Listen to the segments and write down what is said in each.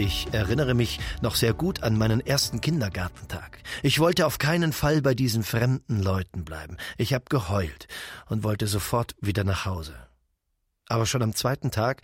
Ich erinnere mich noch sehr gut an meinen ersten Kindergartentag. Ich wollte auf keinen Fall bei diesen fremden Leuten bleiben. Ich habe geheult und wollte sofort wieder nach Hause. Aber schon am zweiten Tag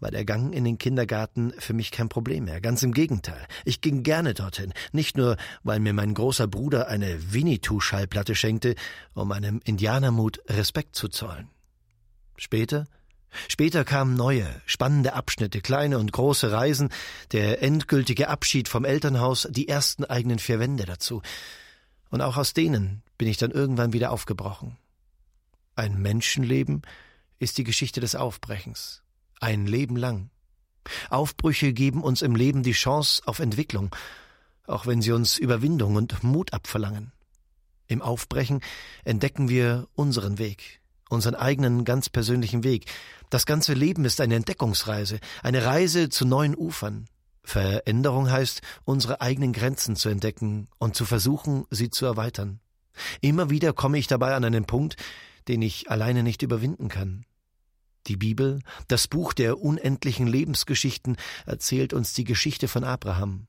war der Gang in den Kindergarten für mich kein Problem mehr. Ganz im Gegenteil. Ich ging gerne dorthin. Nicht nur, weil mir mein großer Bruder eine Winnetou-Schallplatte schenkte, um meinem Indianermut Respekt zu zollen. Später Später kamen neue, spannende Abschnitte, kleine und große Reisen, der endgültige Abschied vom Elternhaus, die ersten eigenen vier Wände dazu. Und auch aus denen bin ich dann irgendwann wieder aufgebrochen. Ein Menschenleben ist die Geschichte des Aufbrechens. Ein Leben lang. Aufbrüche geben uns im Leben die Chance auf Entwicklung, auch wenn sie uns Überwindung und Mut abverlangen. Im Aufbrechen entdecken wir unseren Weg, unseren eigenen ganz persönlichen Weg. Das ganze Leben ist eine Entdeckungsreise, eine Reise zu neuen Ufern. Veränderung heißt, unsere eigenen Grenzen zu entdecken und zu versuchen, sie zu erweitern. Immer wieder komme ich dabei an einen Punkt, den ich alleine nicht überwinden kann. Die Bibel, das Buch der unendlichen Lebensgeschichten, erzählt uns die Geschichte von Abraham.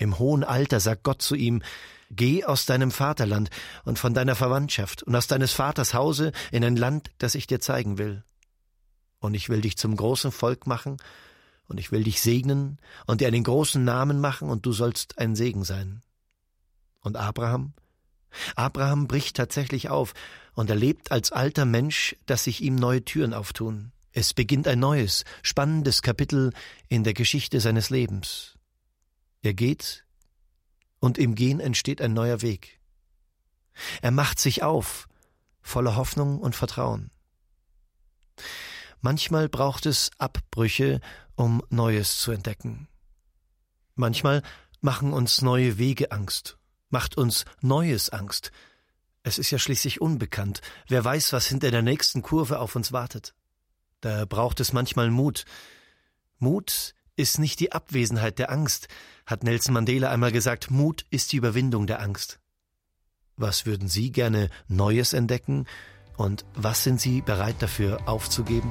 Im hohen Alter sagt Gott zu ihm, Geh aus deinem Vaterland und von deiner Verwandtschaft und aus deines Vaters Hause in ein Land, das ich dir zeigen will. Und ich will dich zum großen Volk machen, und ich will dich segnen und dir einen großen Namen machen, und du sollst ein Segen sein. Und Abraham? Abraham bricht tatsächlich auf und erlebt als alter Mensch, dass sich ihm neue Türen auftun. Es beginnt ein neues, spannendes Kapitel in der Geschichte seines Lebens. Er geht und im Gehen entsteht ein neuer Weg. Er macht sich auf, voller Hoffnung und Vertrauen. Manchmal braucht es Abbrüche, um Neues zu entdecken. Manchmal machen uns neue Wege Angst, macht uns Neues Angst. Es ist ja schließlich unbekannt. Wer weiß, was hinter der nächsten Kurve auf uns wartet. Da braucht es manchmal Mut. Mut ist nicht die Abwesenheit der Angst, hat Nelson Mandela einmal gesagt, Mut ist die Überwindung der Angst. Was würden Sie gerne Neues entdecken und was sind Sie bereit dafür aufzugeben?